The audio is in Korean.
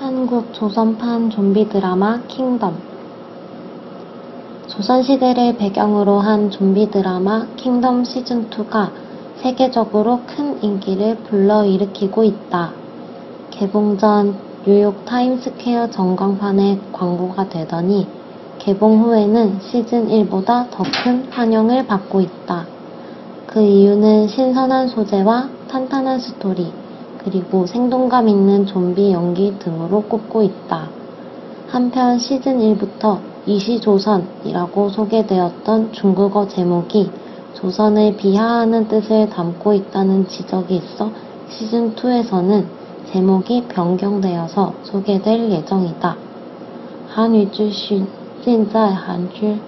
한국 조선판 좀비 드라마 킹덤 조선시대를 배경으로 한 좀비 드라마 킹덤 시즌2가 세계적으로 큰 인기를 불러일으키고 있다. 개봉 전 뉴욕 타임스퀘어 전광판에 광고가 되더니 개봉 후에는 시즌 1보다 더 큰 환영을 받고 있다. 그 이유는 신선한 소재와 탄탄한 스토리, 그리고 생동감 있는 좀비 연기 등으로 꼽고 있다. 한편 시즌 1부터 이시조선이라고 소개되었던 중국어 제목이 조선을 비하하는 뜻을 담고 있다는 지적이 있어 시즌 2에서는 제목이 변경되어서 소개될 예정이다. 한유资讯尽在韩剧